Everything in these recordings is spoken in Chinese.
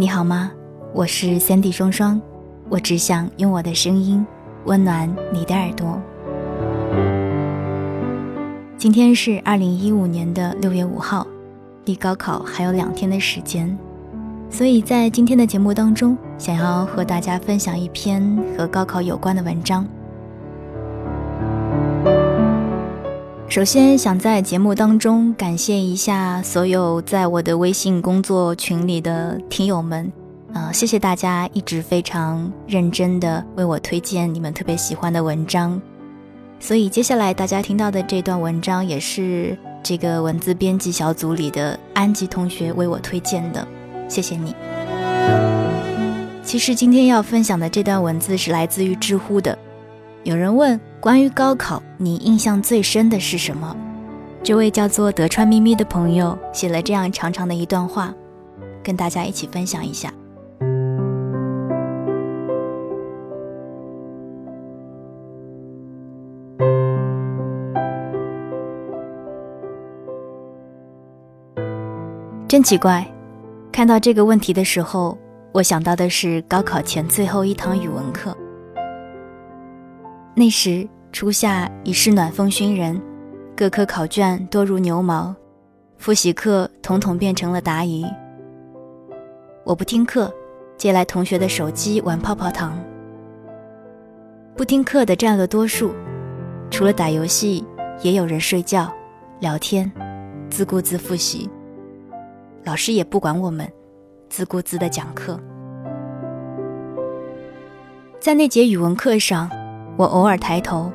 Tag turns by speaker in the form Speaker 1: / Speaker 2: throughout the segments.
Speaker 1: 你好吗？我是三 D 双双，我只想用我的声音温暖你的耳朵。今天是二零一五年的六月五号，离高考还有两天的时间，所以在今天的节目当中，想要和大家分享一篇和高考有关的文章。首先，想在节目当中感谢一下所有在我的微信工作群里的听友们，呃，谢谢大家一直非常认真的为我推荐你们特别喜欢的文章。所以接下来大家听到的这段文章，也是这个文字编辑小组里的安吉同学为我推荐的，谢谢你。其实今天要分享的这段文字是来自于知乎的，有人问。关于高考，你印象最深的是什么？这位叫做德川咪咪的朋友写了这样长长的一段话，跟大家一起分享一下。真奇怪，看到这个问题的时候，我想到的是高考前最后一堂语文课。那时初夏已是暖风熏人，各科考卷多如牛毛，复习课统统变成了答疑。我不听课，借来同学的手机玩泡泡糖。不听课的占了多数，除了打游戏，也有人睡觉、聊天，自顾自复习。老师也不管我们，自顾自的讲课。在那节语文课上。我偶尔抬头，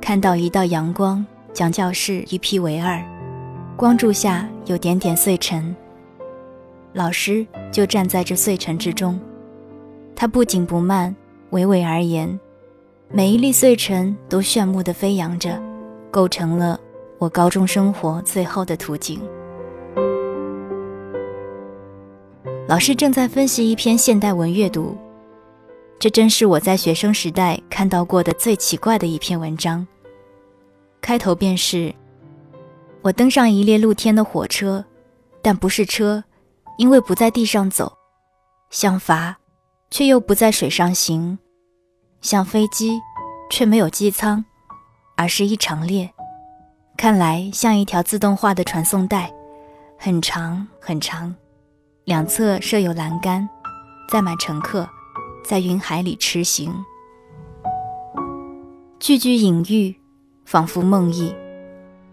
Speaker 1: 看到一道阳光将教室一劈为二，光柱下有点点碎尘。老师就站在这碎尘之中，他不紧不慢，娓娓而言，每一粒碎尘都炫目的飞扬着，构成了我高中生活最后的图景。老师正在分析一篇现代文阅读。这真是我在学生时代看到过的最奇怪的一篇文章。开头便是：我登上一列露天的火车，但不是车，因为不在地上走；像筏，却又不在水上行；像飞机，却没有机舱，而是一长列。看来像一条自动化的传送带，很长很长，两侧设有栏杆，载满乘客。在云海里驰行，句句隐喻，仿佛梦呓。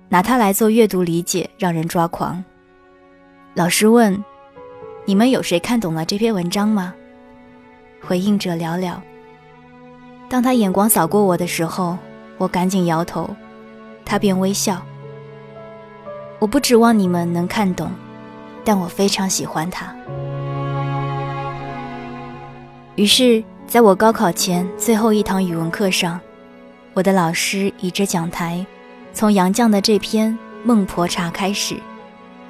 Speaker 1: 拿它来做阅读理解，让人抓狂。老师问：“你们有谁看懂了这篇文章吗？”回应者寥寥。当他眼光扫过我的时候，我赶紧摇头，他便微笑。我不指望你们能看懂，但我非常喜欢它。于是，在我高考前最后一堂语文课上，我的老师倚着讲台，从杨绛的这篇《孟婆茶》开始，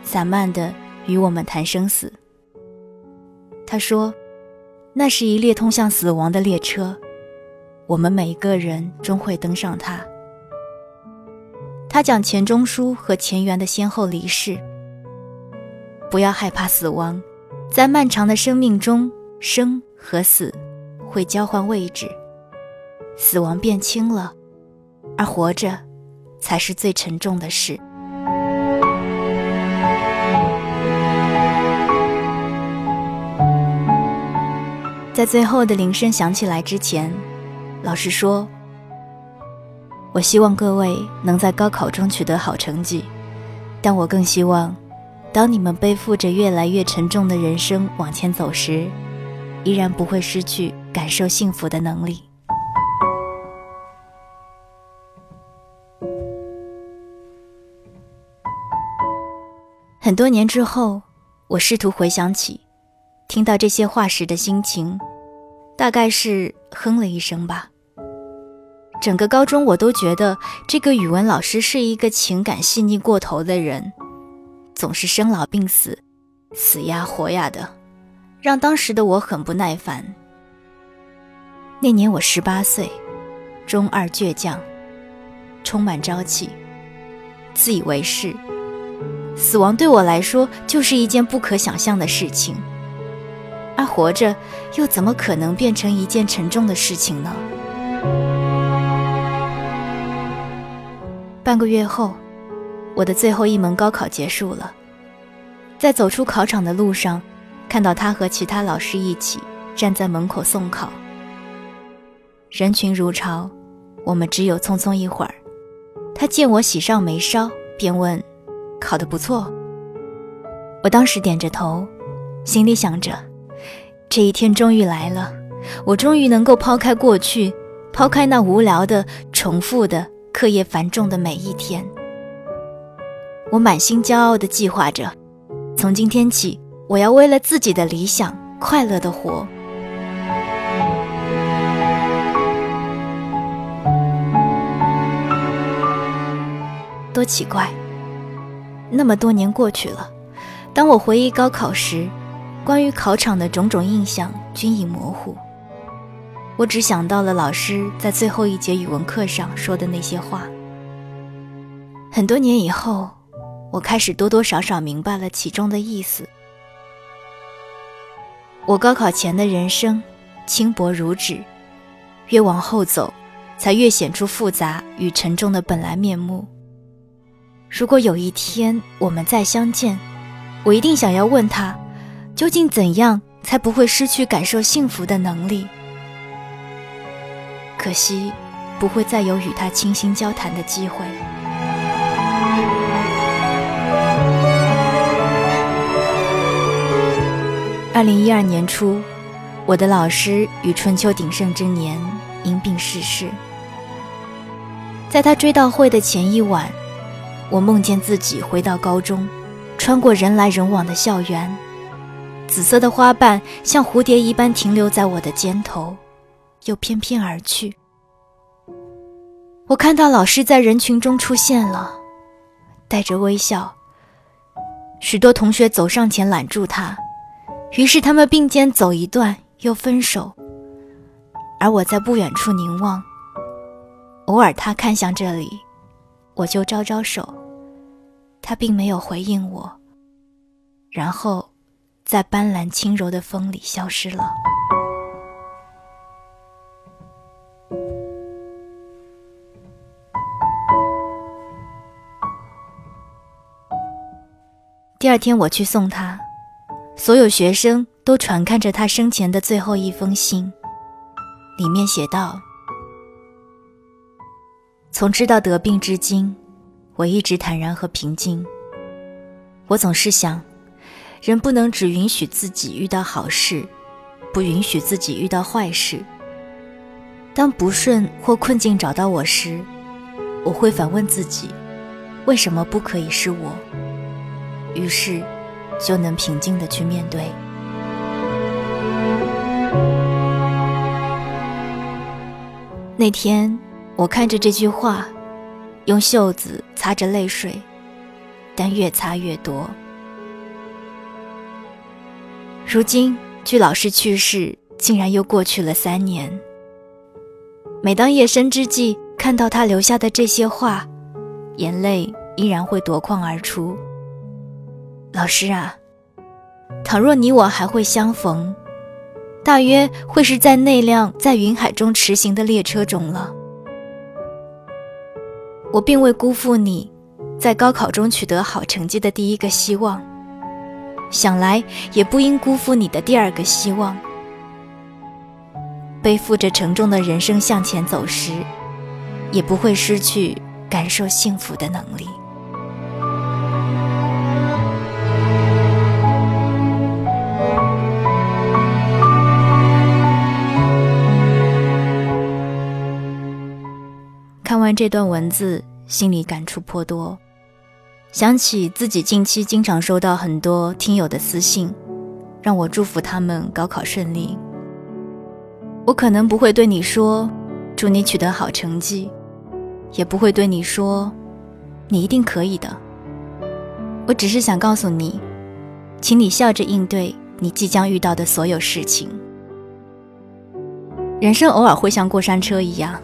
Speaker 1: 散漫地与我们谈生死。他说：“那是一列通向死亡的列车，我们每一个人终会登上它。”他讲钱钟书和钱媛的先后离世。不要害怕死亡，在漫长的生命中，生。和死会交换位置，死亡变轻了，而活着才是最沉重的事。在最后的铃声响起来之前，老师说：“我希望各位能在高考中取得好成绩，但我更希望，当你们背负着越来越沉重的人生往前走时。”依然不会失去感受幸福的能力。很多年之后，我试图回想起听到这些话时的心情，大概是哼了一声吧。整个高中，我都觉得这个语文老师是一个情感细腻过头的人，总是生老病死，死呀活呀的。让当时的我很不耐烦。那年我十八岁，中二倔强，充满朝气，自以为是。死亡对我来说就是一件不可想象的事情。而活着又怎么可能变成一件沉重的事情呢？半个月后，我的最后一门高考结束了，在走出考场的路上，看到他和其他老师一起站在门口送考，人群如潮，我们只有匆匆一会儿。他见我喜上眉梢，便问：“考得不错。”我当时点着头，心里想着：这一天终于来了，我终于能够抛开过去，抛开那无聊的、重复的、课业繁重的每一天。我满心骄傲地计划着，从今天起，我要为了自己的理想快乐的活。多奇怪！那么多年过去了，当我回忆高考时，关于考场的种种印象均已模糊。我只想到了老师在最后一节语文课上说的那些话。很多年以后，我开始多多少少明白了其中的意思。我高考前的人生轻薄如纸，越往后走，才越显出复杂与沉重的本来面目。如果有一天我们再相见，我一定想要问他，究竟怎样才不会失去感受幸福的能力？可惜，不会再有与他倾心交谈的机会。二零一二年初，我的老师于春秋鼎盛之年因病逝世。在他追悼会的前一晚。我梦见自己回到高中，穿过人来人往的校园，紫色的花瓣像蝴蝶一般停留在我的肩头，又翩翩而去。我看到老师在人群中出现了，带着微笑。许多同学走上前揽住他，于是他们并肩走一段，又分手。而我在不远处凝望，偶尔他看向这里，我就招招手。他并没有回应我，然后，在斑斓轻柔的风里消失了。第二天我去送他，所有学生都传看着他生前的最后一封信，里面写道：“从知道得病至今。”我一直坦然和平静。我总是想，人不能只允许自己遇到好事，不允许自己遇到坏事。当不顺或困境找到我时，我会反问自己：为什么不可以是我？于是，就能平静的去面对。那天，我看着这句话。用袖子擦着泪水，但越擦越多。如今，距老师去世竟然又过去了三年。每当夜深之际看到他留下的这些话，眼泪依然会夺眶而出。老师啊，倘若你我还会相逢，大约会是在那辆在云海中驰行的列车中了。我并未辜负你，在高考中取得好成绩的第一个希望，想来也不应辜负你的第二个希望。背负着沉重的人生向前走时，也不会失去感受幸福的能力。这段文字，心里感触颇多，想起自己近期经常收到很多听友的私信，让我祝福他们高考顺利。我可能不会对你说“祝你取得好成绩”，也不会对你说“你一定可以的”。我只是想告诉你，请你笑着应对你即将遇到的所有事情。人生偶尔会像过山车一样。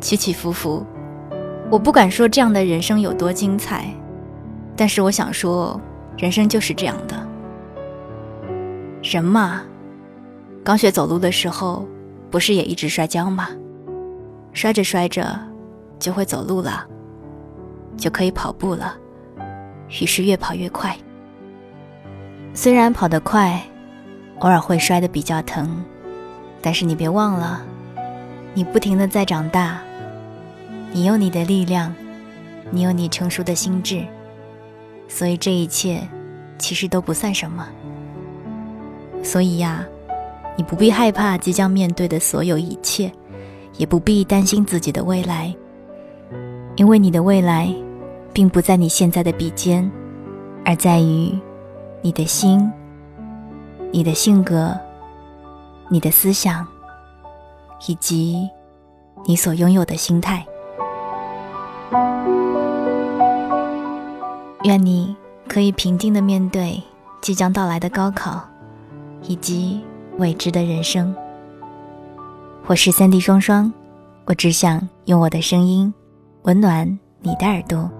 Speaker 1: 起起伏伏，我不敢说这样的人生有多精彩，但是我想说，人生就是这样的。人嘛，刚学走路的时候，不是也一直摔跤吗？摔着摔着，就会走路了，就可以跑步了，于是越跑越快。虽然跑得快，偶尔会摔得比较疼，但是你别忘了，你不停的在长大，你有你的力量，你有你成熟的心智，所以这一切其实都不算什么。所以呀。你不必害怕即将面对的所有一切，也不必担心自己的未来，因为你的未来，并不在你现在的笔尖，而在于你的心、你的性格、你的思想，以及你所拥有的心态。愿你可以平静的面对即将到来的高考，以及。未知的人生。我是三 D 双双，我只想用我的声音温暖你的耳朵。